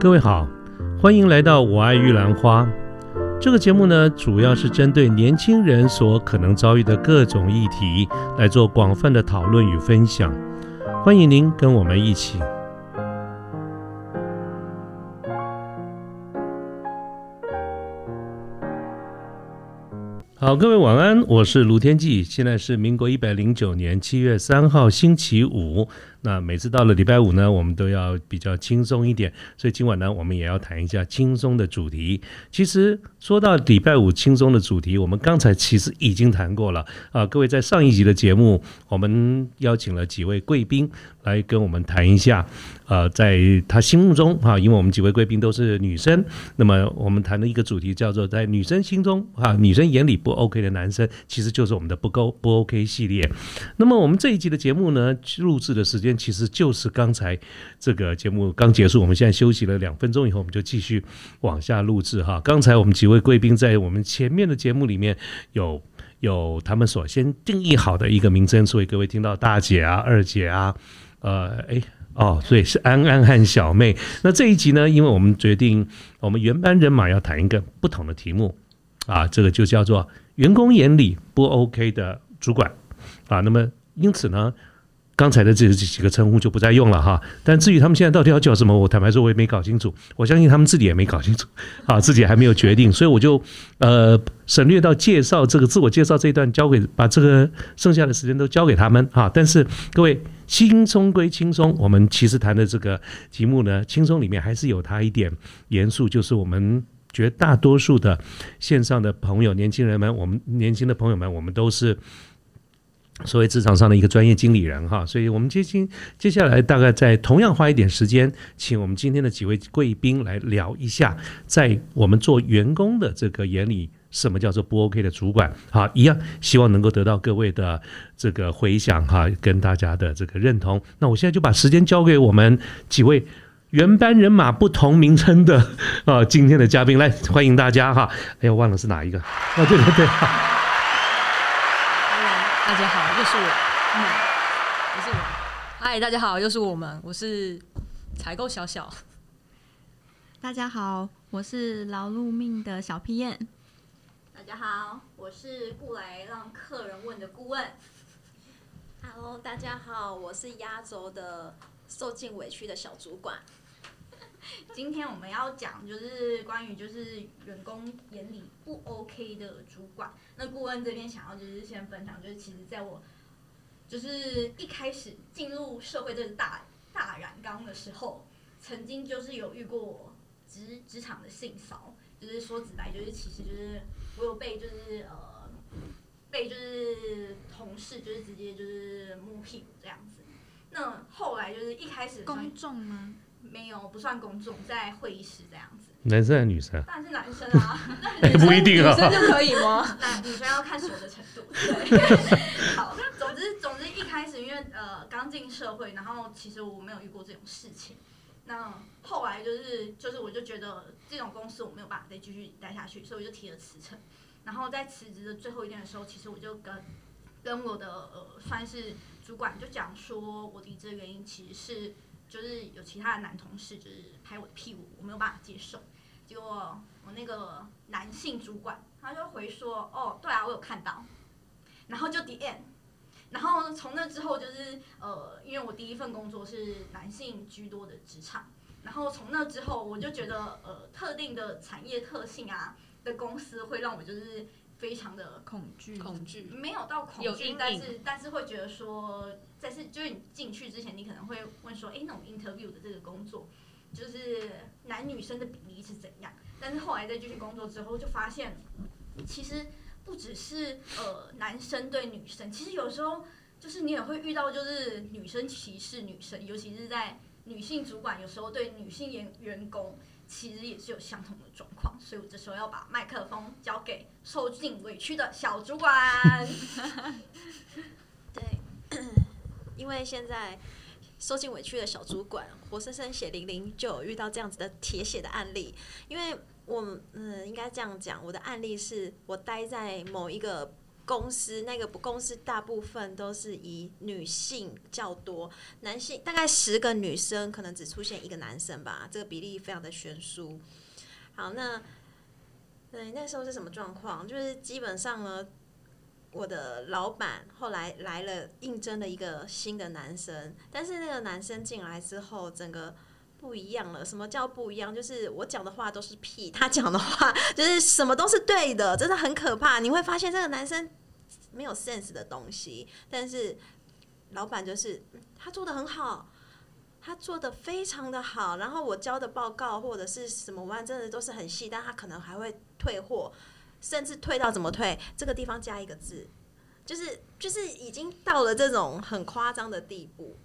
各位好，欢迎来到《我爱玉兰花》这个节目呢，主要是针对年轻人所可能遭遇的各种议题来做广泛的讨论与分享。欢迎您跟我们一起。好，各位晚安，我是卢天记，现在是民国一百零九年七月三号星期五。那每次到了礼拜五呢，我们都要比较轻松一点，所以今晚呢，我们也要谈一下轻松的主题。其实说到礼拜五轻松的主题，我们刚才其实已经谈过了啊。各位在上一集的节目，我们邀请了几位贵宾来跟我们谈一下，呃，在他心目中啊，因为我们几位贵宾都是女生，那么我们谈的一个主题叫做在女生心中啊，女生眼里不 OK 的男生，其实就是我们的不够不 OK 系列。那么我们这一集的节目呢，录制的时间。其实就是刚才这个节目刚结束，我们现在休息了两分钟以后，我们就继续往下录制哈。刚才我们几位贵宾在我们前面的节目里面有有他们所先定义好的一个名称，所以各位听到大姐啊、二姐啊，呃，哎，哦，所以是安安和小妹。那这一集呢，因为我们决定我们原班人马要谈一个不同的题目啊，这个就叫做员工眼里不 OK 的主管啊。那么因此呢。刚才的这这几个称呼就不再用了哈，但至于他们现在到底要叫什么，我坦白说我也没搞清楚。我相信他们自己也没搞清楚，啊，自己还没有决定，所以我就呃省略到介绍这个自我介绍这一段，交给把这个剩下的时间都交给他们哈。但是各位轻松归轻松，我们其实谈的这个题目呢，轻松里面还是有它一点严肃，就是我们绝大多数的线上的朋友、年轻人们，我们年轻的朋友们，我们都是。所谓职场上的一个专业经理人哈，所以我们接近接下来大概在同样花一点时间，请我们今天的几位贵宾来聊一下，在我们做员工的这个眼里，什么叫做不 OK 的主管？好，一样希望能够得到各位的这个回响哈，跟大家的这个认同。那我现在就把时间交给我们几位原班人马不同名称的啊，今天的嘉宾来欢迎大家哈。哎呀，忘了是哪一个？哦，对对对。大家好，又是我，嗯，又是我。嗨，大家好，又是我们，我是采购小小。大家好，我是劳碌命的小屁燕。大家好，我是不来让客人问的顾问。Hello，大家好，我是压轴的受尽委屈的小主管。今天我们要讲就是关于就是员工眼里不 OK 的主管。那顾问这边想要就是先分享，就是其实在我就是一开始进入社会这个大大染缸的时候，曾经就是有遇过职职场的性骚就是说直白就是其实就是我有被就是呃被就是同事就是直接就是摸屁股这样子。那后来就是一开始公众吗？没有，不算公众，在会议室这样子。男生还是女生？当然是男生啊。不一定啊。女生就可以吗？那女生要看熟的程度。对。好，总之总之一开始因为呃刚进社会，然后其实我没有遇过这种事情。那后来就是就是我就觉得这种公司我没有办法再继续待下去，所以我就提了辞呈。然后在辞职的最后一天的时候，其实我就跟跟我的呃算是主管就讲说，我离职的原因其实是。就是有其他的男同事就是拍我的屁股，我没有办法接受。结果我那个男性主管他就回说：“哦，对啊，我有看到。”然后就 end。然后从那之后就是呃，因为我第一份工作是男性居多的职场，然后从那之后我就觉得呃，特定的产业特性啊的公司会让我就是非常的恐惧，恐惧没有到恐惧，但是但是会觉得说。但是就是你进去之前，你可能会问说，哎，那种 interview 的这个工作，就是男女生的比例是怎样？但是后来在继续工作之后，就发现，其实不只是呃男生对女生，其实有时候就是你也会遇到，就是女生歧视女生，尤其是在女性主管有时候对女性员员工，其实也是有相同的状况。所以我这时候要把麦克风交给受尽委屈的小主管。对。因为现在受尽委屈的小主管，活生生血淋淋就有遇到这样子的铁血的案例。因为我嗯，应该这样讲，我的案例是我待在某一个公司，那个公司大部分都是以女性较多，男性大概十个女生可能只出现一个男生吧，这个比例非常的悬殊。好，那对那时候是什么状况？就是基本上呢，我的老板后来来了应征了一个新的男生，但是那个男生进来之后，整个不一样了。什么叫不一样？就是我讲的话都是屁，他讲的话就是什么都是对的，真的很可怕。你会发现这个男生没有 sense 的东西，但是老板就是嗯他做的很好。他做的非常的好，然后我交的报告或者是什么案，真的都是很细，但他可能还会退货，甚至退到怎么退？这个地方加一个字，就是就是已经到了这种很夸张的地步。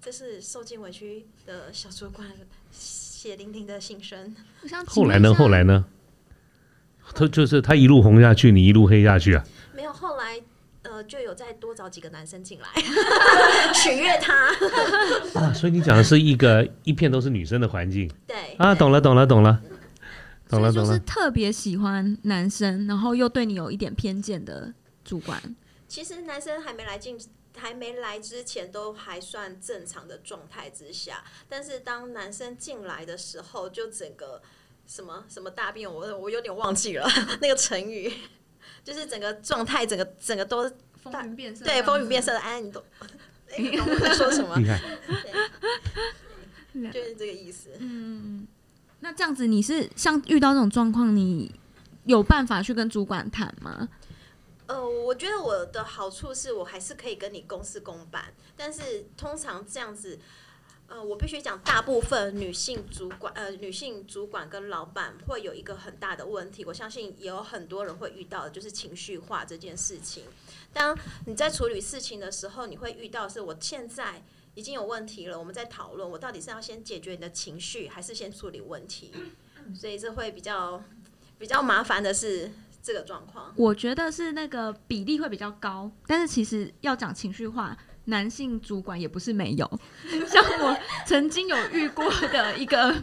这是受尽委屈的小主管血淋淋的心声。后来呢？后来呢？他就是他一路红下去，你一路黑下去啊！没有，后来呃就有再多找几个男生进来 取悦他。啊，所以你讲的是一个一片都是女生的环境对啊，懂了，懂了，懂了，懂了，所以就是懂了。特别喜欢男生，然后又对你有一点偏见的主管。其实男生还没来进，还没来之前都还算正常的状态之下，但是当男生进来的时候，就整个什么什么大变，我我有点忘记了 那个成语，就是整个状态，整个整个都风云变色，对风云变色的。哎，你懂？哎，你懂我在说什么？厉害，对 就是这个意思。嗯，那这样子你是像遇到这种状况，你有办法去跟主管谈吗？呃，我觉得我的好处是我还是可以跟你公事公办，但是通常这样子，呃，我必须讲，大部分女性主管，呃，女性主管跟老板会有一个很大的问题，我相信也有很多人会遇到，就是情绪化这件事情。当你在处理事情的时候，你会遇到是我现在已经有问题了，我们在讨论，我到底是要先解决你的情绪，还是先处理问题？所以这会比较比较麻烦的是这个状况。我觉得是那个比例会比较高，但是其实要讲情绪化，男性主管也不是没有。像我曾经有遇过的一个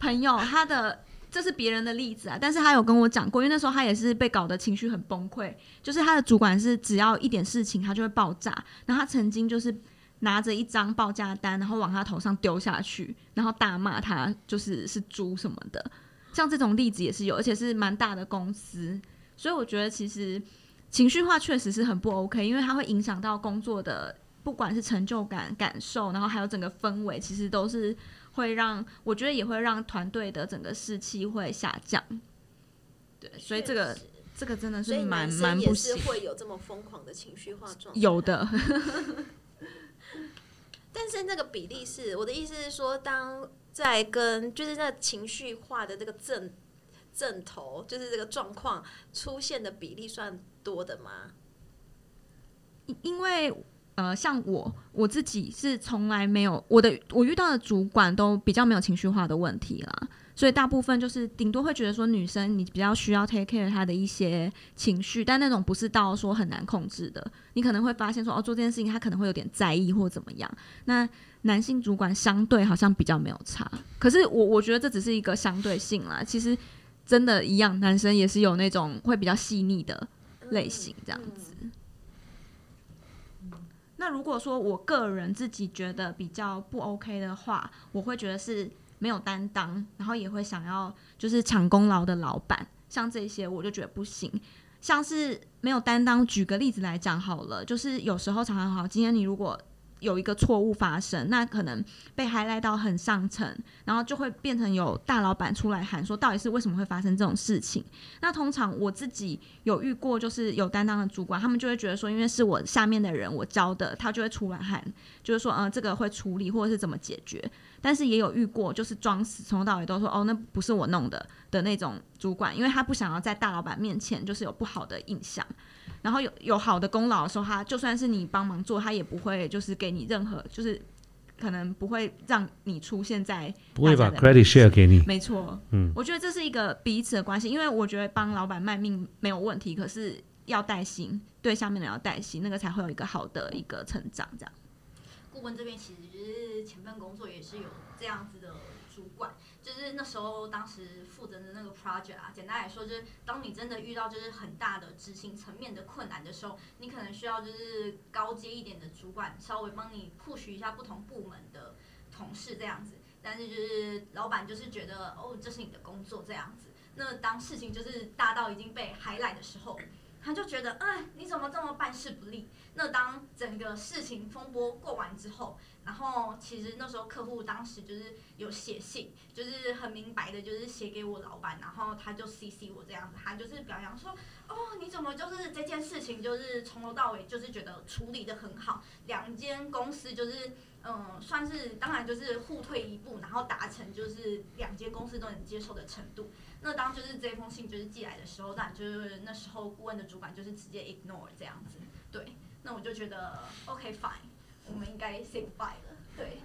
朋友，他的这是别人的例子啊，但是他有跟我讲过，因为那时候他也是被搞得情绪很崩溃，就是他的主管是只要一点事情他就会爆炸，然后他曾经就是。拿着一张报价单，然后往他头上丢下去，然后大骂他就是是猪什么的，像这种例子也是有，而且是蛮大的公司，所以我觉得其实情绪化确实是很不 OK，因为它会影响到工作的不管是成就感、感受，然后还有整个氛围，其实都是会让我觉得也会让团队的整个士气会下降。对，所以这个这个真的是蛮男蛮不行。会 有这么疯狂的情绪化状态。有的 但是那个比例是我的意思是说，当在跟就是那情绪化的这个阵阵头，就是这个状况出现的比例算多的吗？因因为呃，像我我自己是从来没有我的我遇到的主管都比较没有情绪化的问题啦，所以大部分就是顶多会觉得说女生你比较需要 take care 她的一些情绪，但那种不是到说很难控制的，你可能会发现说哦做这件事情他可能会有点在意或怎么样。那男性主管相对好像比较没有差，可是我我觉得这只是一个相对性啦，其实真的一样，男生也是有那种会比较细腻的类型这样子。那如果说我个人自己觉得比较不 OK 的话，我会觉得是没有担当，然后也会想要就是抢功劳的老板，像这些我就觉得不行。像是没有担当，举个例子来讲好了，就是有时候常常好，今天你如果有一个错误发生，那可能被 high 赖到很上层，然后就会变成有大老板出来喊说，到底是为什么会发生这种事情？那通常我自己有遇过，就是有担当的主管，他们就会觉得说，因为是我下面的人我教的，他就会出来喊，就是说，嗯、这个会处理或者是怎么解决。但是也有遇过，就是装死，从头到尾都说，哦，那不是我弄的的那种主管，因为他不想要在大老板面前就是有不好的印象。然后有有好的功劳的时候，他就算是你帮忙做，他也不会就是给你任何，就是可能不会让你出现在不会把 credit share 给你。没错，嗯我觉得这是一个彼此的关系，因为我觉得帮老板卖命没有问题，可是要带薪，对下面的要带薪，那个才会有一个好的一个成长，这样。顾问这边其实就是前份工作也是有这样子的主管，就是那时候当时负责的那个 project 啊，简单来说就是，当你真的遇到就是很大的执行层面的困难的时候，你可能需要就是高阶一点的主管稍微帮你 push 一下不同部门的同事这样子。但是就是老板就是觉得哦，这是你的工作这样子。那当事情就是大到已经被海来的时候，他就觉得哎，你怎么这么办事不力？那当整个事情风波过完之后，然后其实那时候客户当时就是有写信，就是很明白的，就是写给我老板，然后他就 CC 我这样子，他就是表扬说，哦，你怎么就是这件事情就是从头到尾就是觉得处理的很好，两间公司就是。嗯，算是当然就是互退一步，然后达成就是两间公司都能接受的程度。那当就是这封信就是寄来的时候，当然就是那时候顾问的主管就是直接 ignore 这样子。对，那我就觉得 OK fine，我们应该 say bye 了。对，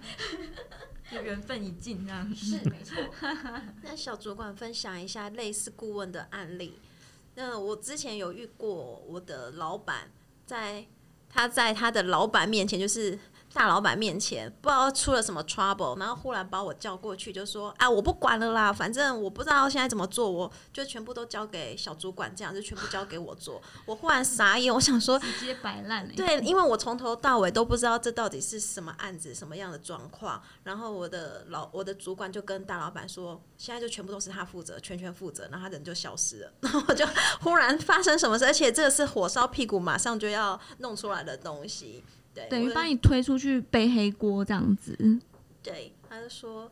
就缘分已尽这样。是没错。那小主管分享一下类似顾问的案例。那我之前有遇过我的老板，在他在他的老板面前就是。大老板面前不知道出了什么 trouble，然后忽然把我叫过去，就说：“啊，我不管了啦，反正我不知道现在怎么做，我就全部都交给小主管，这样就全部交给我做。”我忽然傻眼，我想说直接摆烂。对，因为我从头到尾都不知道这到底是什么案子，什么样的状况。然后我的老我的主管就跟大老板说：“现在就全部都是他负责，全权负责。”然后他人就消失了。然后我就忽然发生什么事，而且这个是火烧屁股马上就要弄出来的东西。等于把你推出去背黑锅这样子。对，他就说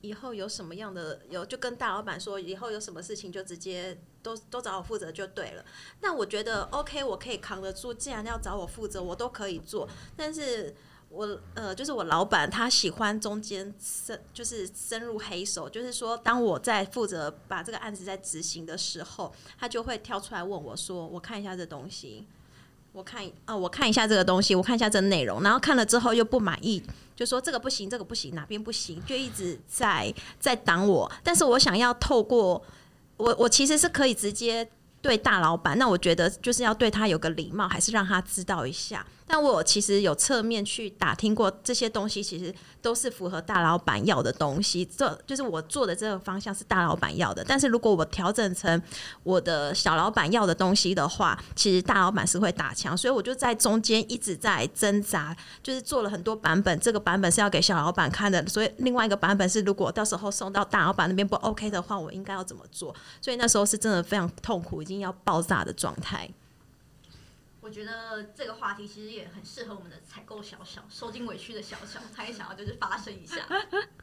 以后有什么样的有，就跟大老板说以后有什么事情就直接都都找我负责就对了。那我觉得 OK，我可以扛得住。既然要找我负责，我都可以做。但是我呃，就是我老板他喜欢中间深，就是深入黑手。就是说，当我在负责把这个案子在执行的时候，他就会跳出来问我说：“我看一下这东西。”我看啊，我看一下这个东西，我看一下这内容，然后看了之后又不满意，就说这个不行，这个不行，哪边不行，就一直在在挡我。但是我想要透过我，我其实是可以直接对大老板，那我觉得就是要对他有个礼貌，还是让他知道一下。但我其实有侧面去打听过这些东西，其实都是符合大老板要的东西。这就是我做的这个方向是大老板要的。但是如果我调整成我的小老板要的东西的话，其实大老板是会打枪。所以我就在中间一直在挣扎，就是做了很多版本。这个版本是要给小老板看的，所以另外一个版本是如果到时候送到大老板那边不 OK 的话，我应该要怎么做？所以那时候是真的非常痛苦，已经要爆炸的状态。我觉得这个话题其实也很适合我们的采购小小，受尽委屈的小小，他也想要就是发声一下。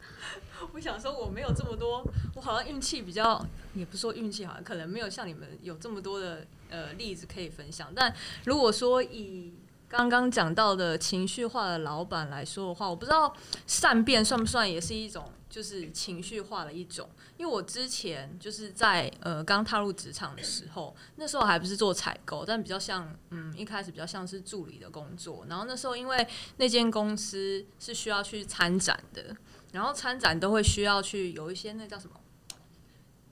我想说我没有这么多，我好像运气比较，也不说运气好像可能没有像你们有这么多的呃例子可以分享。但如果说以刚刚讲到的情绪化的老板来说的话，我不知道善变算不算也是一种。就是情绪化的一种，因为我之前就是在呃刚踏入职场的时候，那时候还不是做采购，但比较像嗯一开始比较像是助理的工作。然后那时候因为那间公司是需要去参展的，然后参展都会需要去有一些那叫什么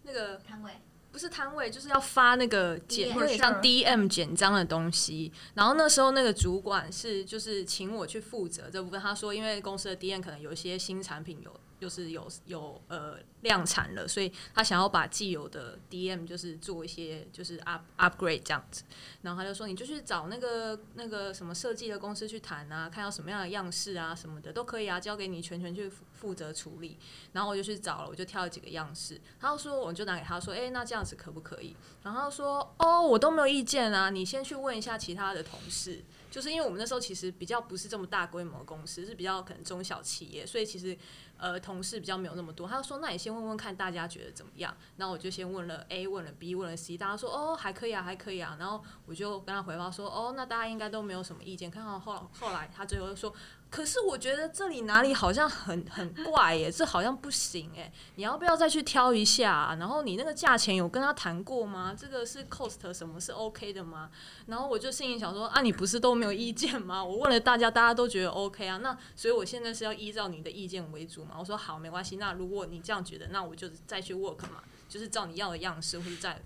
那个摊位，不是摊位，就是要发那个简有点像 DM 简章的东西。然后那时候那个主管是就是请我去负责这部分，他说因为公司的 DM 可能有一些新产品有。就是有有呃量产了，所以他想要把既有的 DM 就是做一些就是 up upgrade 这样子，然后他就说你就去找那个那个什么设计的公司去谈啊，看到什么样的样式啊什么的都可以啊，交给你全权去负责处理。然后我就去找了，我就挑了几个样式，他就说我就拿给他说，哎，那这样子可不可以？然后说哦，我都没有意见啊，你先去问一下其他的同事。就是因为我们那时候其实比较不是这么大规模的公司，是比较可能中小企业，所以其实呃同事比较没有那么多。他就说：“那你先问问看大家觉得怎么样？”然后我就先问了 A，问了 B，问了 C，大家说：“哦，还可以啊，还可以啊。”然后我就跟他回报说：“哦，那大家应该都没有什么意见。”看到后后来他最后说。可是我觉得这里哪里好像很很怪耶，这好像不行哎，你要不要再去挑一下？然后你那个价钱有跟他谈过吗？这个是 cost 什么是 OK 的吗？然后我就心里想说啊，你不是都没有意见吗？我问了大家，大家都觉得 OK 啊，那所以我现在是要依照你的意见为主我说好，没关系。那如果你这样觉得，那我就再去 work 嘛，就是照你要的样式或者在。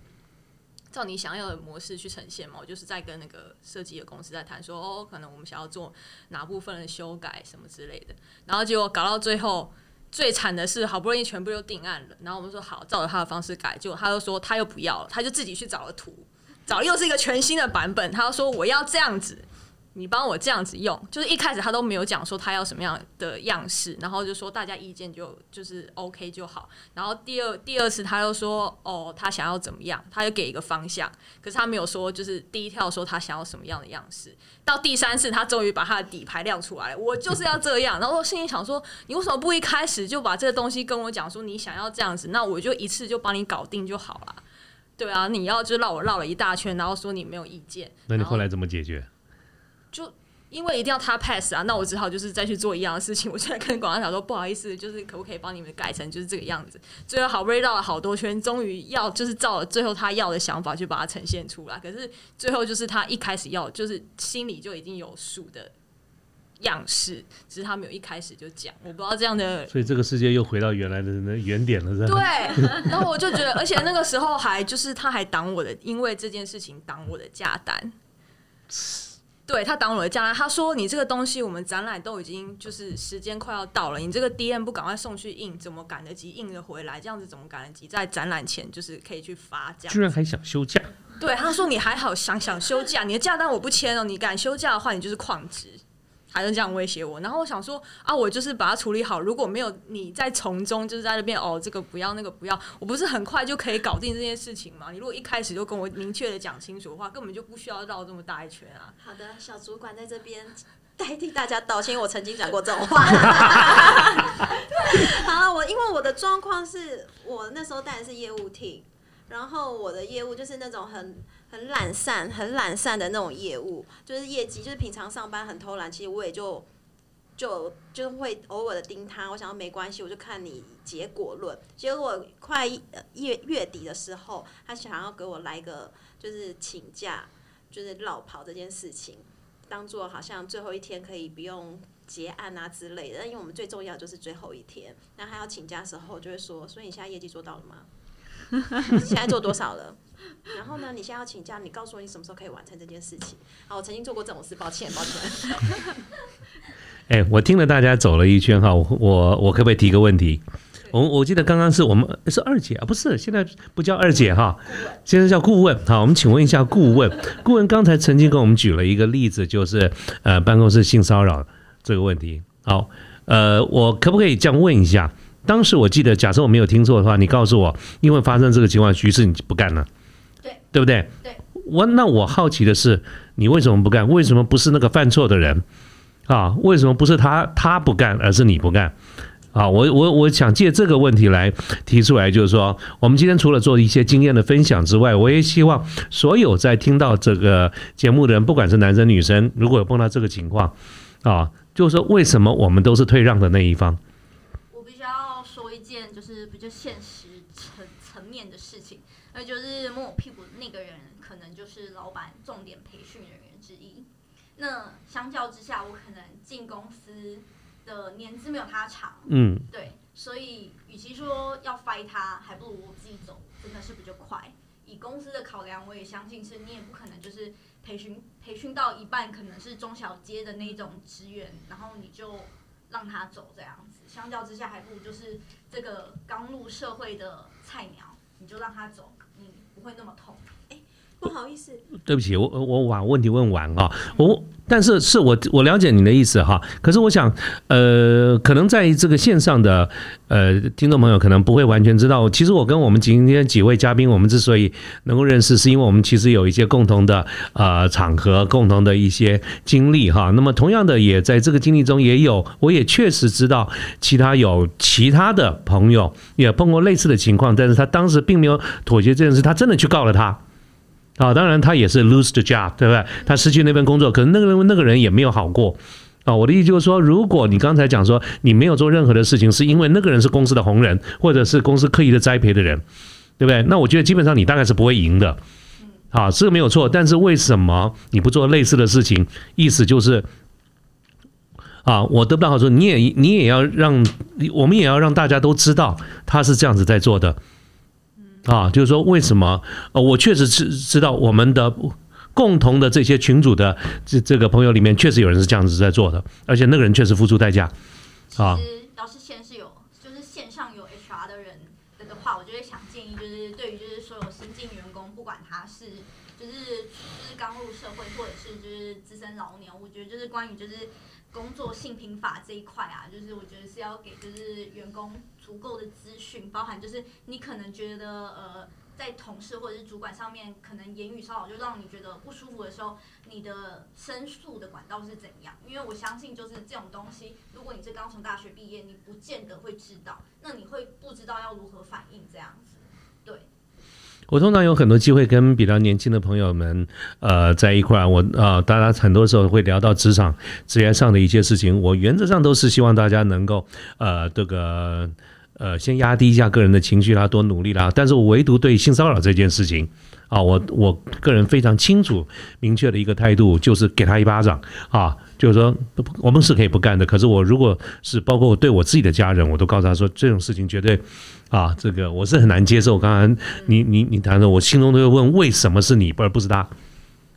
照你想要的模式去呈现嘛，我就是在跟那个设计的公司在谈，说哦，可能我们想要做哪部分的修改什么之类的，然后结果搞到最后，最惨的是，好不容易全部又定案了，然后我们说好，照着他的方式改，结果他又说他又不要了，他就自己去找了图，找又是一个全新的版本，他说我要这样子。你帮我这样子用，就是一开始他都没有讲说他要什么样的样式，然后就说大家意见就就是 OK 就好。然后第二第二次他又说哦，他想要怎么样，他就给一个方向，可是他没有说就是第一跳说他想要什么样的样式。到第三次他终于把他的底牌亮出来，我就是要这样。然后我心里想说，你为什么不一开始就把这个东西跟我讲说你想要这样子，那我就一次就帮你搞定就好了。对啊，你要就绕我绕了一大圈，然后说你没有意见。那你后来怎么解决？就因为一定要他 pass 啊，那我只好就是再去做一样的事情。我就在跟广告小说，不好意思，就是可不可以帮你们改成就是这个样子？最后好不容易绕了好多圈，终于要就是照了最后他要的想法去把它呈现出来。可是最后就是他一开始要就是心里就已经有数的样式，只是他没有一开始就讲。我不知道这样的，所以这个世界又回到原来的那原点了，是吧？对。然后我就觉得，而且那个时候还就是他还挡我的，因为这件事情挡我的价单。对他挡我的价，他说：“你这个东西，我们展览都已经就是时间快要到了，你这个 DM 不赶快送去印，怎么赶得及印的回来？这样子怎么赶得及在展览前就是可以去发？这样居然还想休假？对，他说你还好想想休假，你的假单我不签哦，你敢休假的话，你就是旷职。”还能这样威胁我，然后我想说啊，我就是把它处理好。如果没有你在从中，就是在那边哦，这个不要，那个不要，我不是很快就可以搞定这件事情吗？你如果一开始就跟我明确的讲清楚的话，根本就不需要绕这么大一圈啊。好的，小主管在这边 代替大家道歉，我曾经讲过这种话。好了，我因为我的状况是我那时候带的是业务厅，然后我的业务就是那种很。很懒散、很懒散的那种业务，就是业绩，就是平常上班很偷懒。其实我也就就就会偶尔的盯他，我想没关系，我就看你结果论。结果快月月底的时候，他想要给我来个就是请假，就是绕跑这件事情，当做好像最后一天可以不用结案啊之类的。因为我们最重要就是最后一天，那他要请假时候，就会说：所以你现在业绩做到了吗？现在做多少了？然后呢？你现在要请假，你告诉我你什么时候可以完成这件事情。好，我曾经做过这种事，抱歉，抱歉。哎，我听了大家走了一圈哈，我我可不可以提个问题？我我记得刚刚是我们是二姐啊，不是，现在不叫二姐哈，现在叫顾问。好，我们请问一下顾问，顾问刚才曾经跟我们举了一个例子，就是呃办公室性骚扰这个问题。好，呃，我可不可以这样问一下？当时我记得，假设我没有听错的话，你告诉我，因为发生这个情况，于是你不干了。对不对？对，我那我好奇的是，你为什么不干？为什么不是那个犯错的人啊？为什么不是他他不干，而是你不干？啊，我我我想借这个问题来提出来，就是说，我们今天除了做一些经验的分享之外，我也希望所有在听到这个节目的人，不管是男生女生，如果有碰到这个情况啊，就是说，为什么我们都是退让的那一方？现实层层面的事情，那就是摸我屁股。那个人可能就是老板重点培训人员之一。那相较之下，我可能进公司的年资没有他长。嗯，对，所以与其说要 fight 他，还不如我自己走，真的是比较快。以公司的考量，我也相信是你也不可能就是培训培训到一半，可能是中小街的那种职员，然后你就让他走这样子。相较之下，还不如就是这个刚入社会的菜鸟，你就让他走。你不会那么痛，不好意思，对不起，我我把问题问完啊，我。但是是我我了解你的意思哈，可是我想，呃，可能在这个线上的呃听众朋友可能不会完全知道，其实我跟我们今天几位嘉宾，我们之所以能够认识，是因为我们其实有一些共同的呃场合，共同的一些经历哈。那么同样的，也在这个经历中也有，我也确实知道其他有其他的朋友也碰过类似的情况，但是他当时并没有妥协这件事，他真的去告了他。啊，当然他也是 lose the job，对不对？他失去那份工作，可能那个那个人也没有好过。啊，我的意思就是说，如果你刚才讲说你没有做任何的事情，是因为那个人是公司的红人，或者是公司刻意的栽培的人，对不对？那我觉得基本上你大概是不会赢的。啊，这个没有错，但是为什么你不做类似的事情？意思就是，啊，我得不到好处，你也你也要让，我们也要让大家都知道他是这样子在做的。啊，就是说，为什么？呃，我确实是知道我们的共同的这些群主的这这个朋友里面，确实有人是这样子在做的，而且那个人确实付出代价。啊，实老师先是有，就是就是刚入社会或者是就是资深老鸟，我觉就是关于就是工作性平法这一块啊，就是我觉得是要给就是员工足够的资讯，包含就是你可能觉得呃。在同事或者是主管上面，可能言语骚扰就让你觉得不舒服的时候，你的申诉的管道是怎样？因为我相信，就是这种东西，如果你是刚从大学毕业，你不见得会知道，那你会不知道要如何反应这样子。对，我通常有很多机会跟比较年轻的朋友们，呃，在一块儿，我啊，大家很多时候会聊到职场、职业上的一些事情，我原则上都是希望大家能够，呃，这个。呃，先压低一下个人的情绪啦，多努力啦。但是我唯独对性骚扰这件事情，啊，我我个人非常清楚、明确的一个态度，就是给他一巴掌啊，就是说我们是可以不干的。可是我如果是包括我对我自己的家人，我都告诉他说，这种事情绝对啊，这个我是很难接受。刚刚你你你谈的，我心中都会问，为什么是你，而不是他，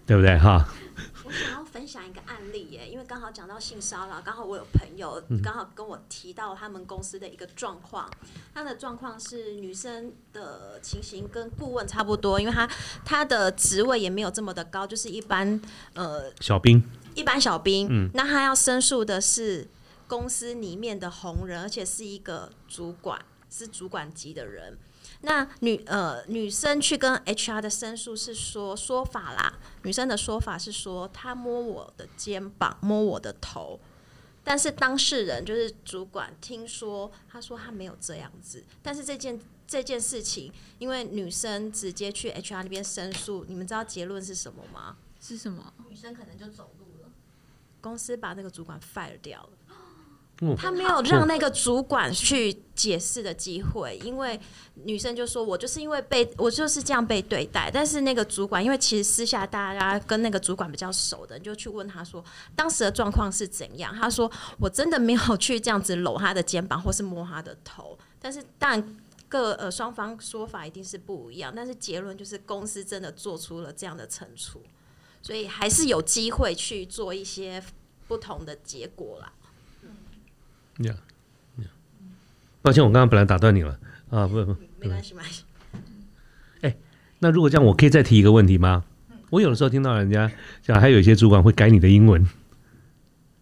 对不对哈？我想要分享一个案例耶，因为刚好讲到性骚扰，刚好我有朋友刚好跟我提到他们公司的一个状况，他的状况是女生的情形跟顾问差不多，因为他他的职位也没有这么的高，就是一般呃小兵，一般小兵，嗯，那他要申诉的是公司里面的红人，而且是一个主管，是主管级的人。那女呃女生去跟 HR 的申诉是说说法啦，女生的说法是说她摸我的肩膀，摸我的头，但是当事人就是主管听说，他说他没有这样子，但是这件这件事情，因为女生直接去 HR 那边申诉，你们知道结论是什么吗？是什么？女生可能就走公司把那个主管 fire 掉了。他没有让那个主管去解释的机会，因为女生就说：“我就是因为被我就是这样被对待。”但是那个主管，因为其实私下大家跟那个主管比较熟的，就去问他说：“当时的状况是怎样？”他说：“我真的没有去这样子搂他的肩膀或是摸他的头。”但是，但各呃双方说法一定是不一样。但是结论就是公司真的做出了这样的惩处，所以还是有机会去做一些不同的结果啦。呀，抱歉，我刚刚本来打断你了啊，不不，没关系，没关系。哎，那如果这样，我可以再提一个问题吗？我有的时候听到人家讲，还有一些主管会改你的英文，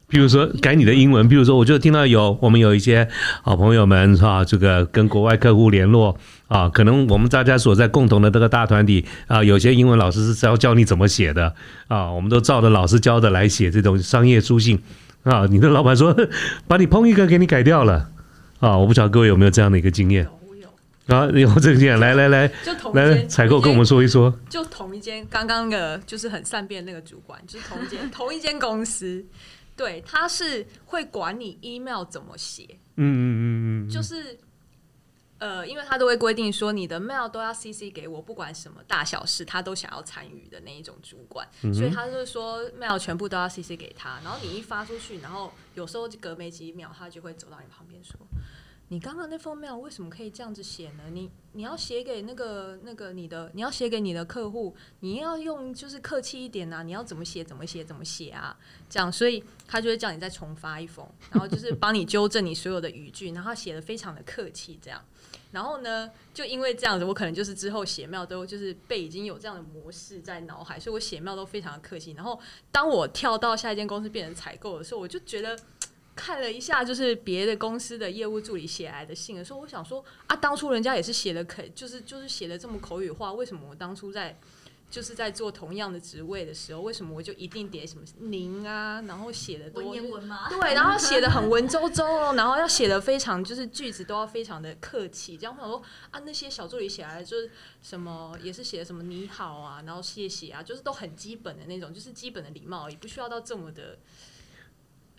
比如说改你的英文，比如说，我就听到有我们有一些好朋友们是吧？这个跟国外客户联络啊，可能我们大家所在共同的这个大团体啊，有些英文老师是教教你怎么写的啊，我们都照着老师教的来写这种商业书信。啊，你的老板说 把你碰一个给你改掉了啊！我不晓得各位有没有这样的一个经验？有啊，有这个经验。来来来，就同来采购跟我们说一说。就同一间刚刚的，就是很善变那个主管，就是同一间 同一间公司，对，他是会管你 email 怎么写。嗯嗯嗯嗯，就是。呃，因为他都会规定说，你的 mail 都要 CC 给我，不管什么大小事，他都想要参与的那一种主管，所以他就是说 mail 全部都要 CC 给他，然后你一发出去，然后有时候隔没几秒，他就会走到你旁边说。你刚刚那封 mail 为什么可以这样子写呢？你你要写给那个那个你的，你要写给你的客户，你要用就是客气一点啊！你要怎么写怎么写怎么写啊？这样，所以他就会叫你再重发一封，然后就是帮你纠正你所有的语句，然后写的非常的客气这样。然后呢，就因为这样子，我可能就是之后写庙都就是被已经有这样的模式在脑海，所以我写庙都非常的客气。然后当我跳到下一间公司变成采购的时候，我就觉得。看了一下，就是别的公司的业务助理写来的信的时候，我想说啊，当初人家也是写的可，就是就是写的这么口语化，为什么我当初在就是在做同样的职位的时候，为什么我就一定点什么您啊，然后写的多对，然后写的很文绉绉哦，然后要写的非常就是句子都要非常的客气，这样我想说啊，那些小助理写来就是什么也是写的什么你好啊，然后谢谢啊，就是都很基本的那种，就是基本的礼貌，也不需要到这么的。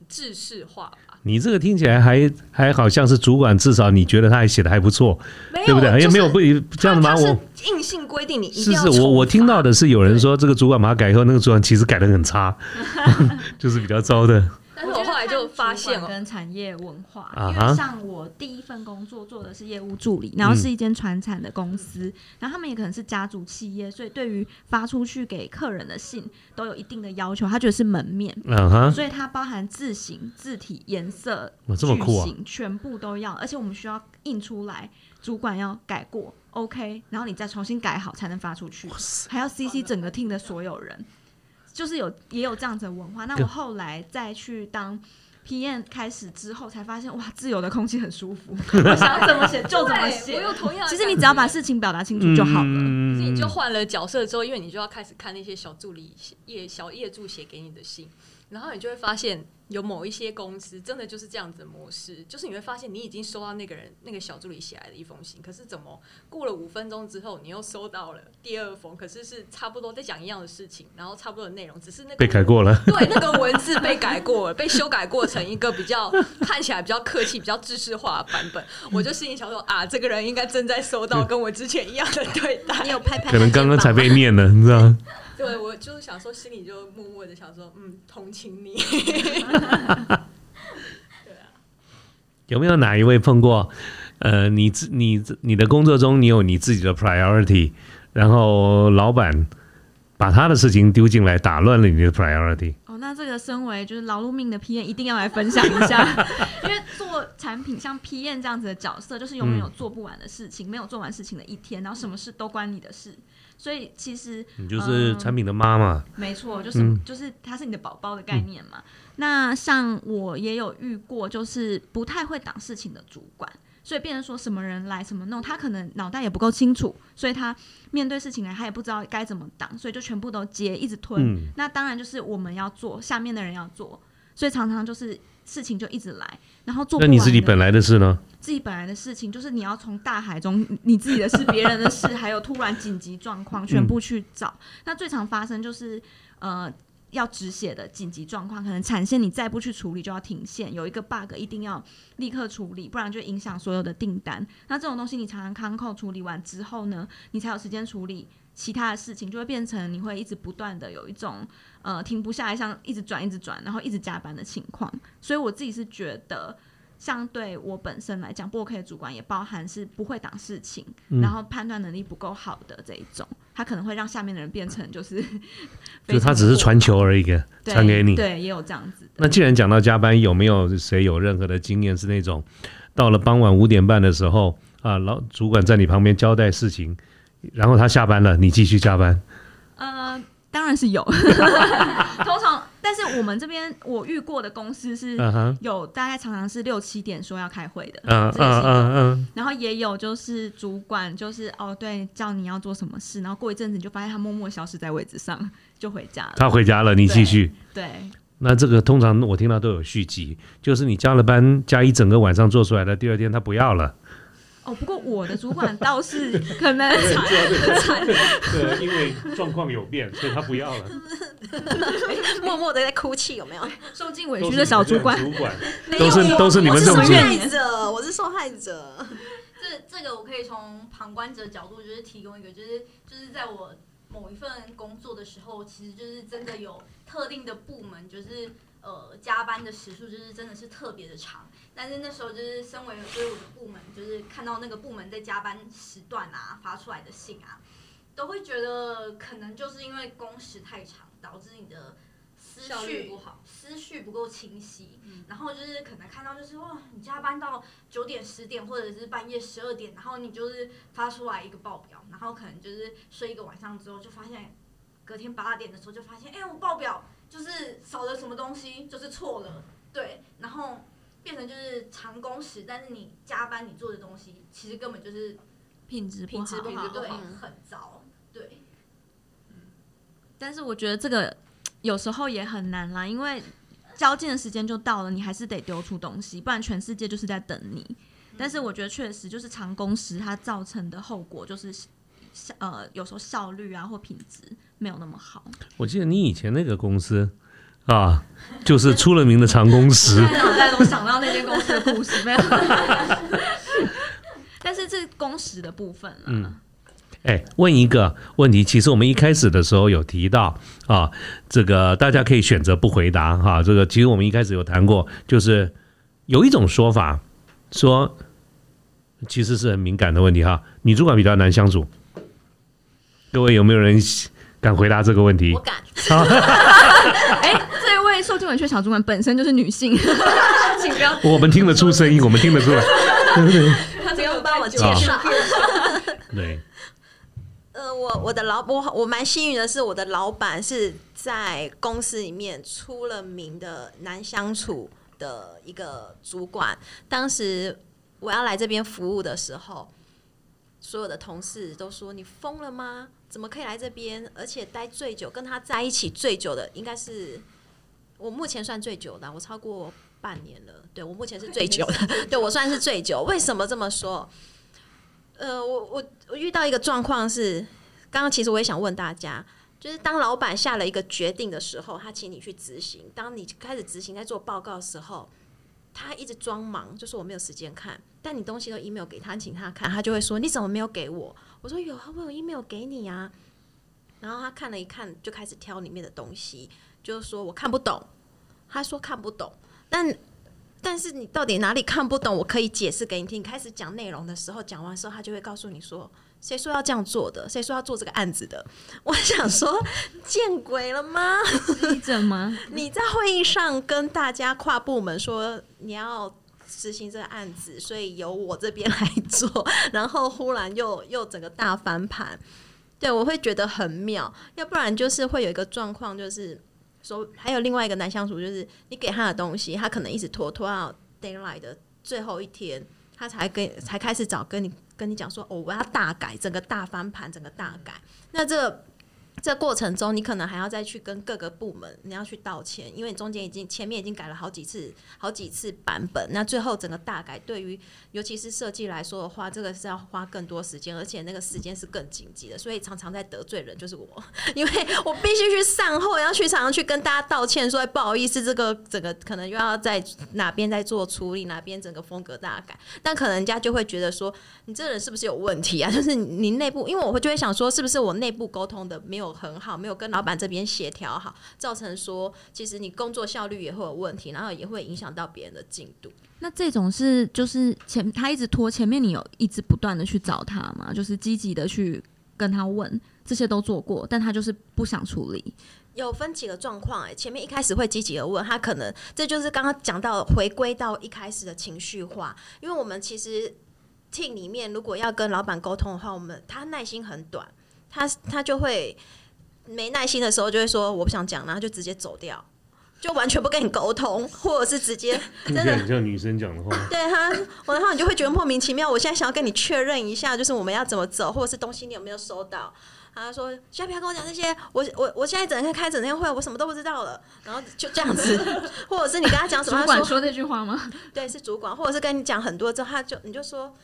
制式化吧，你这个听起来还还好像是主管，至少你觉得他还写的还不错，对不对？也没有不这样的吗？我硬性规定你是是，我我听到的是有人说这个主管把它改以后，那个主管其实改的很差，就是比较糟的。但是我后来就发现哦，跟产业文化，因为像我第一份工作做的是业务助理，然后是一间传产的公司，然后他们也可能是家族企业，所以对于发出去给客人的信都有一定的要求，他觉得是门面，嗯哼，所以它包含字形、字体、颜色、哇这么酷啊。句型全部都要，而且我们需要印出来，主管要改过，OK，然后你再重新改好才能发出去，还要 CC 整个 team 的所有人，就是有也有这样子的文化。那我后来再去当 PM 开始之后，才发现哇，自由的空气很舒服，我想怎么写就怎么写我。有同样其实你只要把事情表达清楚就好了。嗯可是你就换了角色之后，因为你就要开始看那些小助理小业主写给你的信，然后你就会发现有某一些公司真的就是这样子的模式，就是你会发现你已经收到那个人那个小助理写来的一封信，可是怎么过了五分钟之后，你又收到了第二封，可是是差不多在讲一样的事情，然后差不多的内容，只是那个被改过了。对，那个文字被改过了，被修改过成一个比较看起来比较客气、比较知识化的版本。我就心里想说啊，这个人应该正在收到跟我之前一样的对待。你有拍拍，可能刚刚才被念了，你知道吗？对我就是想说，心里就默默的想说，嗯，同情你。有没有哪一位碰过？呃，你自你你的工作中，你有你自己的 priority，然后老板把他的事情丢进来，打乱了你的 priority。哦，那这个身为就是劳碌命的 P N 一定要来分享一下，因为做产品像 PM 这样子的角色，就是永远有做不完的事情，没有做完事情的一天，然后什么事都关你的事，所以其实你就是产品的妈妈，没错，就是、嗯。就是它是你的宝宝的概念嘛。那像我也有遇过，就是不太会挡事情的主管，所以变成说什么人来什么弄，他可能脑袋也不够清楚，所以他面对事情来他也不知道该怎么挡，所以就全部都接，一直吞。嗯。那当然就是我们要做，下面的人要做，所以常常就是事情就一直来，然后做不那完的你自己本来的事呢？自己本来的事情，就是你要从大海中你自己的事、别人的事，还有突然紧急状况，全部去找。那最常发生就是呃。要止血的紧急状况，可能产线你再不去处理就要停线，有一个 bug 一定要立刻处理，不然就影响所有的订单。那这种东西你常常康扣处理完之后呢，你才有时间处理其他的事情，就会变成你会一直不断的有一种呃停不下来，像一直转一直转，然后一直加班的情况。所以我自己是觉得。相对我本身来讲，不 OK 的主管也包含是不会挡事情，嗯然后判断能力不够好的这一种，他可能会让下面的人变成就是，就他只是传球而已，对传给你。对，也有这样子的。那既然讲到加班，有没有谁有任何的经验是那种到了傍晚五点半的时候啊，老主管在你旁边交代事情，然后他下班了，你继续加班？呃，当然是有，通常，但是我们这边我遇过的公司是有大概常常是六七点说要开会的，嗯嗯嗯嗯，然后也有就是主管就是哦对，叫你要做什么事，然后过一阵子你就发现他默默消失在位置上，就回家了。他回家了，你继续。对，那这个通常我听到都有续集，就是你加了班，加一整个晚上做出来的，第二天他不要了。哦，不过我的主管倒是可能 对，因为状况有变，所以他不要了。默默的在哭泣，有没有？受尽委屈的小主管，主管都是都是你们受这种人。害者，我是受害者。这这个我可以从旁观者角度，就是提供一个，就是就是在我某一份工作的时候，其实就是真的有特定的部门，就是呃加班的时数就是真的是特别的长。但是那时候就是身为就是我的部门，就是看到那个部门在加班时段啊发出来的信啊，都会觉得可能就是因为工时太长，导致你的思绪不好，思绪不够清晰，然后就是可能看到就是哇，你加班到九点、十点，或者是半夜十二点，然后你就是发出来一个报表，然后可能就是睡一个晚上之后，就发现隔天八点的时候就发现，哎、我报表就是少了什么东西，就是错了，对，然后变成就是长工时，但是你加班你做的东西，其实根本就是品质品质品质。不好，对，嗯很糟，对。但是我觉得这个有时候也很难啦，因为交件的时间就到了，你还是得丢出东西，不然全世界就是在等你。但是我觉得确实就是长工时它造成的后果就是效呃有时候效率啊或品质没有那么好。我记得你以前那个公司啊，就是出了名的长工时。脑袋中想到那间公司的故事没有？但是这工时的部分啦，嗯哎，问一个问题，其实我们一开始的时候有提到啊，这个大家可以选择不回答哈。这个其实我们一开始有谈过，就是有一种说法说，其实是很敏感的问题哈。女主管比较难相处，各位有没有人敢回答这个问题？我敢。哎，这位受精卵缺小主管本身就是女性，请不要。我们听得出声音，我们听得出来。他不用帮我介绍。对。呃，我我的老我我蛮幸运的是，我的老板是在公司里面出了名的难相处的一个主管。当时我要来这边服务的时候，所有的同事都说：“你疯了吗？怎么可以来这边？而且待最久，跟他在一起最久的，应该是我目前算最久的，我超过半年了。对我目前是最 久的，对我算是最久。为什么这么说？”呃，我我我遇到一个状况是，刚刚其实我也想问大家，就是当老板下了一个决定的时候，他请你去执行，当你开始执行在做报告的时候，他一直装忙，就说我没有时间看，但你东西都 email 给他，请他看，他就会说你怎么没有给我？我说有啊，我有 email 给你啊。然后他看了一看，就开始挑里面的东西，就是说我看不懂，他说看不懂，但。但是你到底哪里看不懂？我可以解释给你听。开始讲内容的时候，讲完之后，他就会告诉你说：“谁说要这样做的？谁说要做这个案子的？” 我想说，见鬼了吗？怎么？你在会议上跟大家跨部门说你要执行这个案子，所以由我这边来做，然后忽然又 又整个大翻盘，对我会觉得很妙。要不然就是会有一个状况，就是。说还有另外一个难相处，就是你给他的东西，他可能一直拖拖到 d a y l i g h t 的最后一天，他才跟才开始找跟你跟你讲说，哦，我要大改，整个大翻盘，整个大改。那这这过程中，你可能还要再去跟各个部门，你要去道歉，因为你中间已经前面已经改了好几次、好几次版本。那最后整个大改，对于尤其是设计来说的话，这个是要花更多时间，而且那个时间是更紧急的，所以常常在得罪人，就是我，因为我必须去善后，要去常常去跟大家道歉，说不好意思，这个整个可能又要在哪边在做处理，哪边整个风格大改，但可能人家就会觉得说，你这人是不是有问题啊？就是你内部，因为我会就会想说，是不是我内部沟通的没有。很好，没有跟老板这边协调好，造成说其实你工作效率也会有问题，然后也会影响到别人的进度。那这种是就是前他一直拖，前面你有一直不断的去找他吗？就是积极的去跟他问，这些都做过，但他就是不想处理。有分几个状况哎，前面一开始会积极的问他，可能这就是刚刚讲到回归到一开始的情绪化，因为我们其实 team 里面如果要跟老板沟通的话，我们他耐心很短，他他就会。没耐心的时候就会说我不想讲，然后就直接走掉，就完全不跟你沟通，或者是直接真的像女生讲的话。对他，然后你就会觉得莫名其妙。我现在想要跟你确认一下，就是我们要怎么走，或者是东西你有没有收到？他说现在不要跟我讲这些，我我我现在整天开整天会，我什么都不知道了。然后就这样子，或者是你跟他讲什么，主管说那句话吗？对，是主管，或者是跟你讲很多之后，他就你就说。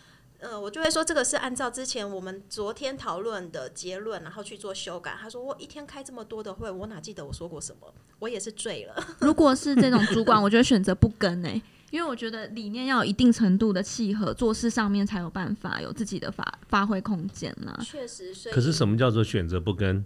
呃，我就会说这个是按照之前我们昨天讨论的结论，然后去做修改。他说我一天开这么多的会，我哪记得我说过什么？我也是醉了。如果是这种主管，我觉得选择不跟诶，因为我觉得理念要有一定程度的契合，做事上面才有办法有自己的发发挥空间呢。确实，可是什么叫做选择不跟？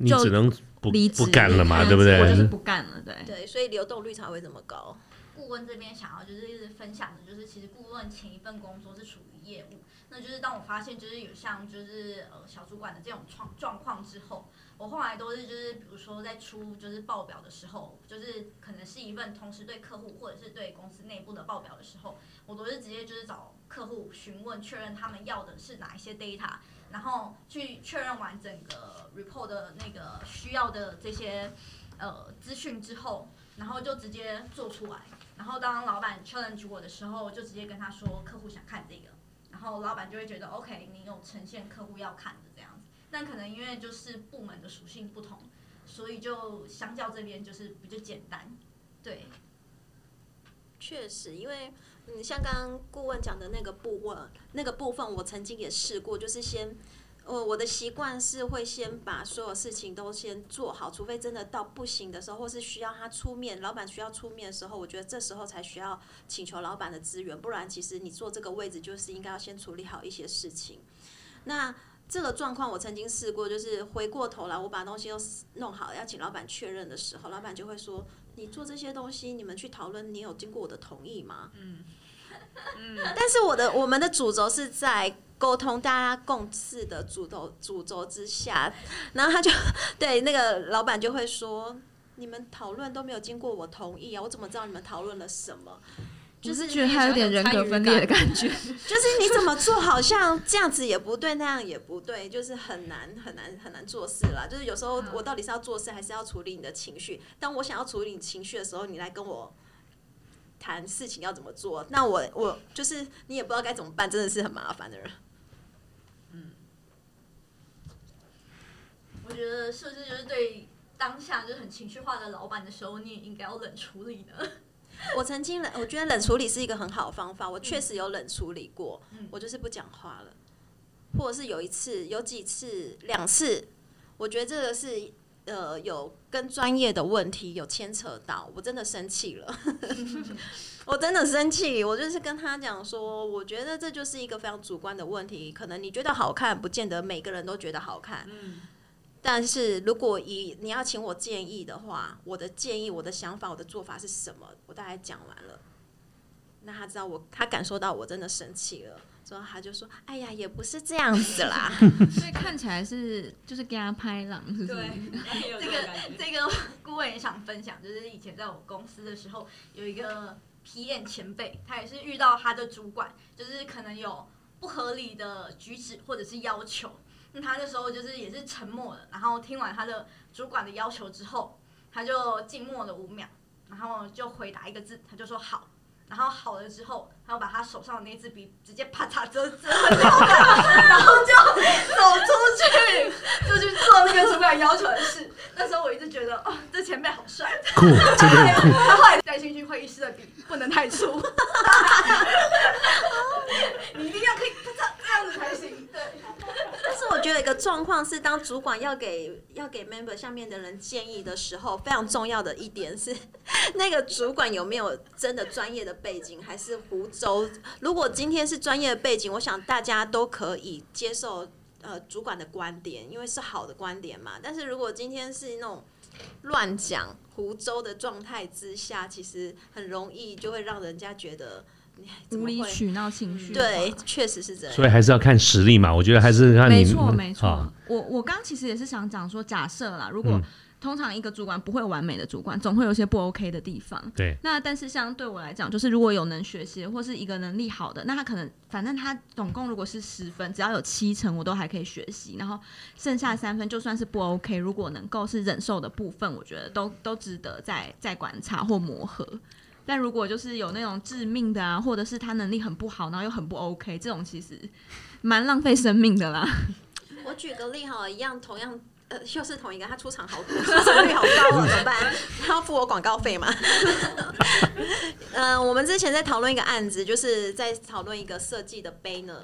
你只能不离不干了嘛，对不对？我就是不干了，对对，所以流动率才会这么高。顾问这边想要就是一直分享的，就是其实顾问前一份工作是属于业务，那就是当我发现就是有像就是呃小主管的这种状状况之后，我后来都是就是比如说在出就是报表的时候，就是可能是一份同时对客户或者是对公司内部的报表的时候，我都是直接就是找客户询问确认他们要的是哪一些 data，然后去确认完整个 report 的那个需要的这些呃资讯之后，然后就直接做出来。然后当老板 challenge 我的时候，就直接跟他说客户想看这个，然后老板就会觉得 OK，你有呈现客户要看的这样子。但可能因为就是部门的属性不同，所以就相较这边就是比较简单。对，确实，因为嗯，像刚刚顾问讲的那个部分，那个部分我曾经也试过，就是先。我我的习惯是会先把所有事情都先做好，除非真的到不行的时候，或是需要他出面，老板需要出面的时候，我觉得这时候才需要请求老板的资源，不然其实你坐这个位置就是应该要先处理好一些事情。那这个状况我曾经试过，就是回过头来我把东西都弄好，要请老板确认的时候，老板就会说：“你做这些东西，你们去讨论，你有经过我的同意吗？”嗯嗯。但是我的我们的主轴是在沟通，大家共事的主轴主轴之下，然后他就对那个老板就会说：“你们讨论都没有经过我同意啊，我怎么知道你们讨论了什么？”就是觉得他有点人格分裂的感觉，就是你怎么做好像这样子也不对，那样也不对，就是很难很难很难做事啦。就是有时候我到底是要做事，还是要处理你的情绪？当我想要处理你情绪的时候，你来跟我谈事情要怎么做，那我我就是你也不知道该怎么办，真的是很麻烦的人。嗯，我觉得是不是就是对当下就是很情绪化的老板的时候，你也应该要冷处理呢？我曾经冷，我觉得冷处理是一个很好的方法。我确实有冷处理过，我就是不讲话了，或者是有一次、有几次、两次，我觉得这个是呃有跟专业的问题有牵扯到，我真的生气了，我真的生气。我就是跟他讲说，我觉得这就是一个非常主观的问题，可能你觉得好看，不见得每个人都觉得好看。嗯但是如果以你要请我建议的话，我的建议、我的想法、我的做法是什么？我大概讲完了，那他知道我，他感受到我真的生气了，之后他就说：“哎呀，也不是这样子啦。”所以看起来是就是给他拍浪，是不是？对，这个这个顾问也想分享，就是以前在我公司的时候，有一个 PM 前辈，他也是遇到他的主管，就是可能有不合理的举止或者是要求。那他那时候就是也是沉默了，然后听完他的主管的要求之后，他就静默了五秒，然后就回答一个字，他就说好。然后好了之后，他又把他手上的那支笔直接啪嚓折折掉然后就走出去，就去做那个主管要求的事。那时候我一直觉得，哦，这前辈好帅，酷，真的 酷。他后来带进去会议室的笔不能太粗，你一定要可以啪嚓这样子才行，对。是我觉得一个状况是，当主管要给要给 member 下面的人建议的时候，非常重要的一点是，那个主管有没有真的专业的背景，还是胡诌？如果今天是专业的背景，我想大家都可以接受呃主管的观点，因为是好的观点嘛。但是如果今天是那种乱讲胡诌的状态之下，其实很容易就会让人家觉得。无理取闹情绪，对，确实是这样。所以还是要看实力嘛。我觉得还是看你。没错，没错。我我刚其实也是想讲说，假设啦，如果通常一个主管不会完美的主管，总会有些不 OK 的地方。对。那但是像对我来讲，就是如果有能学习或是一个能力好的，那他可能反正他总共如果是十分，只要有七成我都还可以学习，然后剩下三分就算是不 OK，如果能够是忍受的部分，我觉得都都值得再再观察或磨合。但如果就是有那种致命的啊，或者是他能力很不好，然后又很不 OK，这种其实蛮浪费生命的啦。我举个例哈，一样同样呃，又是同一个，他出场好多，出场率好高，怎么办？他要付我广告费吗？嗯，我们之前在讨论一个案子，就是在讨论一个设计的 banner，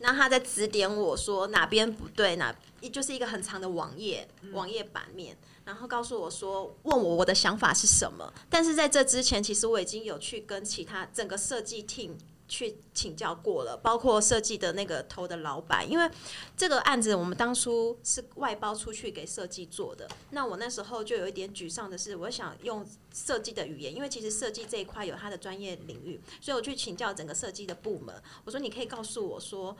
那他在指点我说哪边不对，哪就是一个很长的网页，网页版面。然后告诉我说，问我我的想法是什么。但是在这之前，其实我已经有去跟其他整个设计 team 去请教过了，包括设计的那个头的老板。因为这个案子我们当初是外包出去给设计做的，那我那时候就有一点沮丧的是，我想用设计的语言，因为其实设计这一块有他的专业领域，所以我去请教整个设计的部门。我说，你可以告诉我说。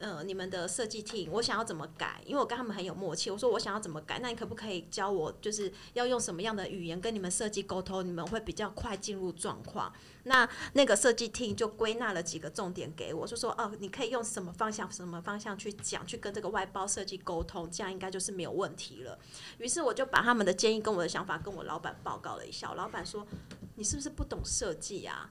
呃，你们的设计 team，我想要怎么改？因为我跟他们很有默契。我说我想要怎么改，那你可不可以教我，就是要用什么样的语言跟你们设计沟通，你们会比较快进入状况？那那个设计 team 就归纳了几个重点给我，就说哦，你可以用什么方向、什么方向去讲，去跟这个外包设计沟通，这样应该就是没有问题了。于是我就把他们的建议跟我的想法跟我老板报告了一下，我老板说你是不是不懂设计啊？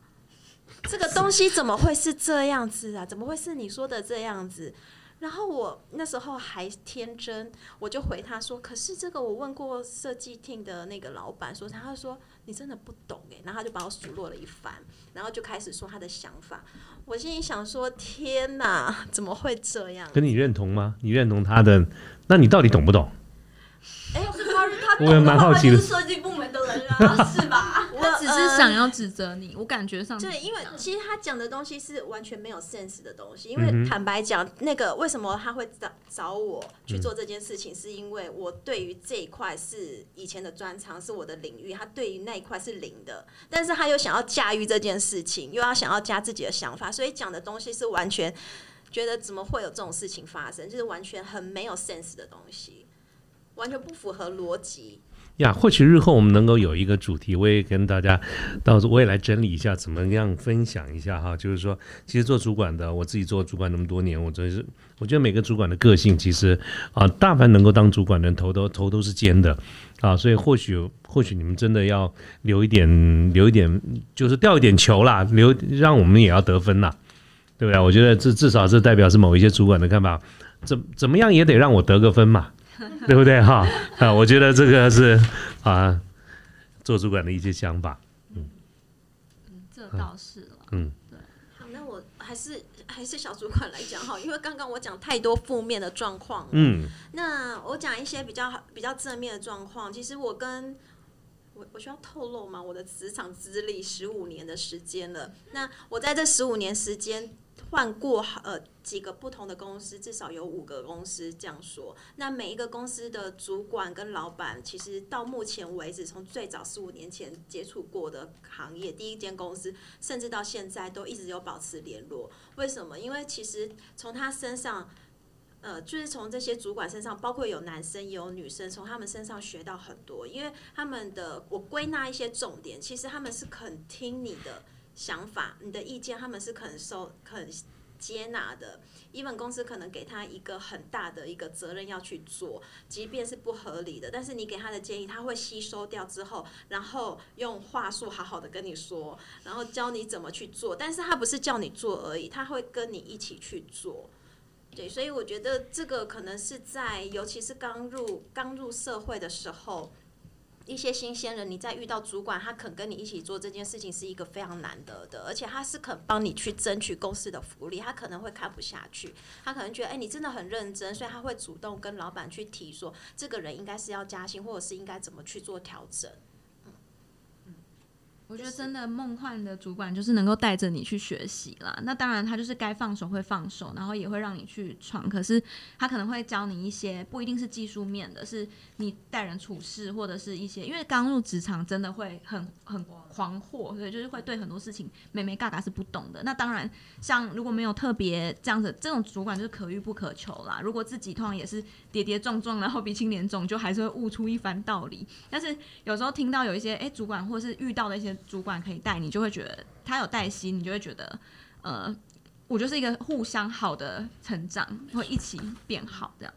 这个东西怎么会是这样子啊？怎么会是你说的这样子？然后我那时候还天真，我就回他说：“可是这个我问过设计厅的那个老板，说他说你真的不懂诶。”然后他就把我数落了一番，然后就开始说他的想法。我心里想说：“天哪，怎么会这样？”跟你认同吗？你认同他的？那你到底懂不懂？哎，是他他我也蛮好奇的，设计部门的人啊，是吧？是想要指责你，我感觉上对，因为其实他讲的东西是完全没有 sense 的东西。因为坦白讲，那个为什么他会找找我去做这件事情，是因为我对于这一块是以前的专长，是我的领域，他对于那一块是零的，但是他又想要驾驭这件事情，又要想要加自己的想法，所以讲的东西是完全觉得怎么会有这种事情发生，就是完全很没有 sense 的东西，完全不符合逻辑。呀，或许日后我们能够有一个主题，我也跟大家到时候我也来整理一下，怎么样分享一下哈。就是说，其实做主管的，我自己做主管那么多年，我真是我觉得每个主管的个性，其实啊，大凡能够当主管的人头都头都是尖的啊，所以或许或许你们真的要留一点留一点，就是掉一点球啦，留让我们也要得分啦，对不对？我觉得这至少是代表是某一些主管的看法，怎怎么样也得让我得个分嘛。对不对哈？啊，我觉得这个是啊，做主管的一些想法。嗯这倒是了。嗯，对好，那我还是还是小主管来讲哈，因为刚刚我讲太多负面的状况。嗯，那我讲一些比较好、比较正面的状况。其实我跟我我需要透露吗？我的职场资历十五年的时间了。那我在这十五年时间换过呃几个不同的公司，至少有五个公司这样说。那每一个公司的主管跟老板，其实到目前为止，从最早十五年前接触过的行业，第一间公司，甚至到现在都一直有保持联络。为什么？因为其实从他身上。呃，就是从这些主管身上，包括有男生也有女生，从他们身上学到很多，因为他们的我归纳一些重点，其实他们是肯听你的想法、你的意见，他们是肯收、肯接纳的。even 公司可能给他一个很大的一个责任要去做，即便是不合理的，但是你给他的建议，他会吸收掉之后，然后用话术好好的跟你说，然后教你怎么去做，但是他不是叫你做而已，他会跟你一起去做。对，所以我觉得这个可能是在，尤其是刚入刚入社会的时候，一些新鲜人，你在遇到主管，他肯跟你一起做这件事情，是一个非常难得的，而且他是肯帮你去争取公司的福利，他可能会看不下去，他可能觉得，哎，你真的很认真，所以他会主动跟老板去提说，这个人应该是要加薪，或者是应该怎么去做调整。我觉得真的梦幻的主管就是能够带着你去学习啦。那当然，他就是该放手会放手，然后也会让你去闯。可是他可能会教你一些不一定是技术面的，是你待人处事或者是一些，因为刚入职场真的会很很狂惑，所以就是会对很多事情美眉嘎嘎是不懂的。那当然，像如果没有特别这样子，这种主管就是可遇不可求啦。如果自己通常也是跌跌撞撞，然后鼻青脸肿，就还是会悟出一番道理。但是有时候听到有一些哎、主管或是遇到的一些主管可以带你，就会觉得他有带薪，你就会觉得呃，我就是一个互相好的成长，会一起变好这样。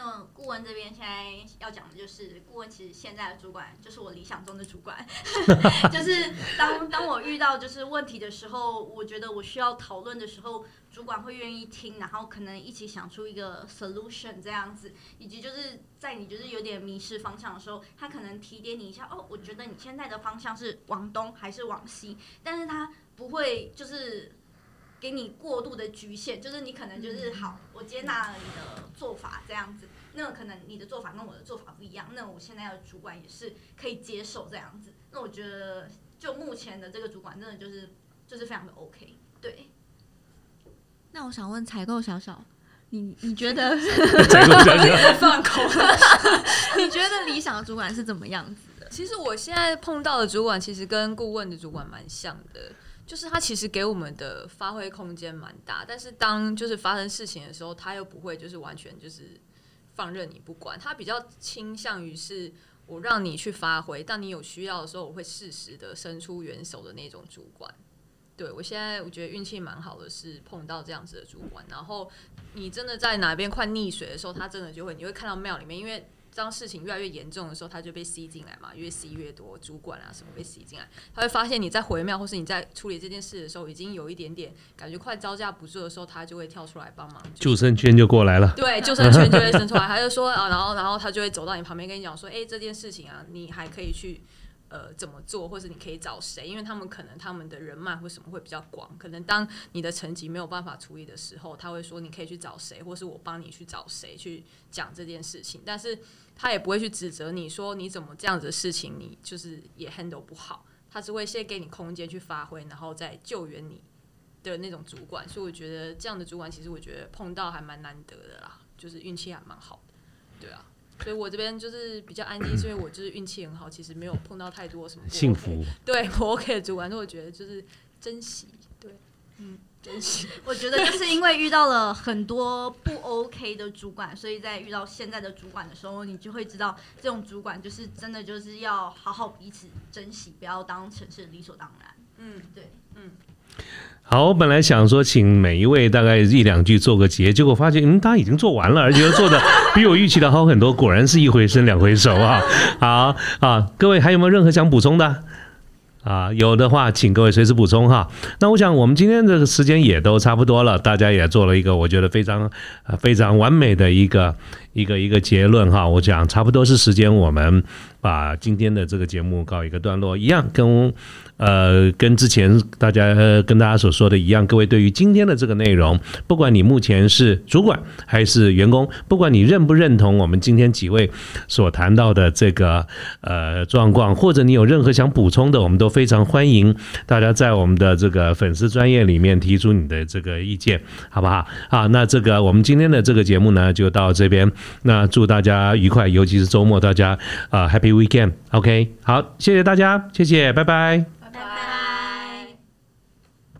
那顾问这边现在要讲的就是，顾问其实现在的主管就是我理想中的主管，就是当当我遇到就是问题的时候，我觉得我需要讨论的时候，主管会愿意听，然后可能一起想出一个 solution 这样子，以及就是在你就是有点迷失方向的时候，他可能提点你一下，哦，我觉得你现在的方向是往东还是往西，但是他不会就是。给你过度的局限，就是你可能就是好，我接纳了你的做法这样子，那可能你的做法跟我的做法不一样，那我现在的主管也是可以接受这样子。那我觉得就目前的这个主管真的就是就是非常的 OK，对。那我想问采购小小，你你觉得 采购小小，放空。你觉得理想的主管是怎么样子的？其实我现在碰到的主管，其实跟顾问的主管蛮像的，就是他其实给我们的发挥空间蛮大，但是当就是发生事情的时候，他又不会就是完全就是放任你不管，他比较倾向于是我让你去发挥，当你有需要的时候，我会适时的伸出援手的那种主管。对我现在我觉得运气蛮好的，是碰到这样子的主管。然后你真的在哪边快溺水的时候，他真的就会，你会看到庙里面，因为当事情越来越严重的时候，他就被吸进来嘛，越吸越多，主管啊什么被吸进来，他会发现你在回庙或是你在处理这件事的时候，已经有一点点感觉快招架不住的时候，他就会跳出来帮忙。救生圈就过来了。对，救生圈就会伸出来，他就说啊，然后然后他就会走到你旁边跟你讲说，哎、这件事情啊，你还可以去呃怎么做，或是你可以找谁，因为他们可能他们的人脉或什么会比较广，可能当你的成绩没有办法处理的时候，他会说你可以去找谁，或是我帮你去找谁去讲这件事情，但是他也不会去指责你说你怎么这样子的事情，你就是也 handle 不好，他只会先给你空间去发挥，然后再救援你的那种主管，所以我觉得这样的主管其实我觉得碰到还蛮难得的啦，就是运气还蛮好的，对啊。所以我这边就是比较安静，是因为我就是运气很好，其实没有碰到太多什么幸福。对我 OK 的主管，所以我觉得就是珍惜，对，嗯，珍惜。我觉得就是因为遇到了很多不 OK 的主管，所以在遇到现在的主管的时候，你就会知道这种主管就是真的就是要好好彼此珍惜，不要当成是理所当然。嗯，对，嗯好，我本来想说请每一位大概一两句做个结，结果发现嗯，大家已经做完了，而且又做的比我预期的好很多，果然是一回生两回熟啊！好啊，各位还有没有任何想补充的？啊，有的话，请各位随时补充哈。那我想我们今天这个时间也都差不多了，大家也做了一个我觉得非常呃非常完美的一个一个一个结论哈。我想差不多是时间，我们把今天的这个节目告一个段落，一样跟呃跟之前大家、呃跟大家所说的一样，各位对于今天的这个内容，不管你目前是主管还是员工，不管你认不认同我们今天几位所谈到的这个呃状况，或者你有任何想补充的，我们都非常欢迎大家在我们的这个粉丝专业里面提出你的这个意见，好不好？啊，那这个我们今天的这个节目呢就到这边，那祝大家愉快，尤其是周末，大家啊、Happy Weekend，OK，、好，谢谢大家，谢谢，拜拜。拜拜。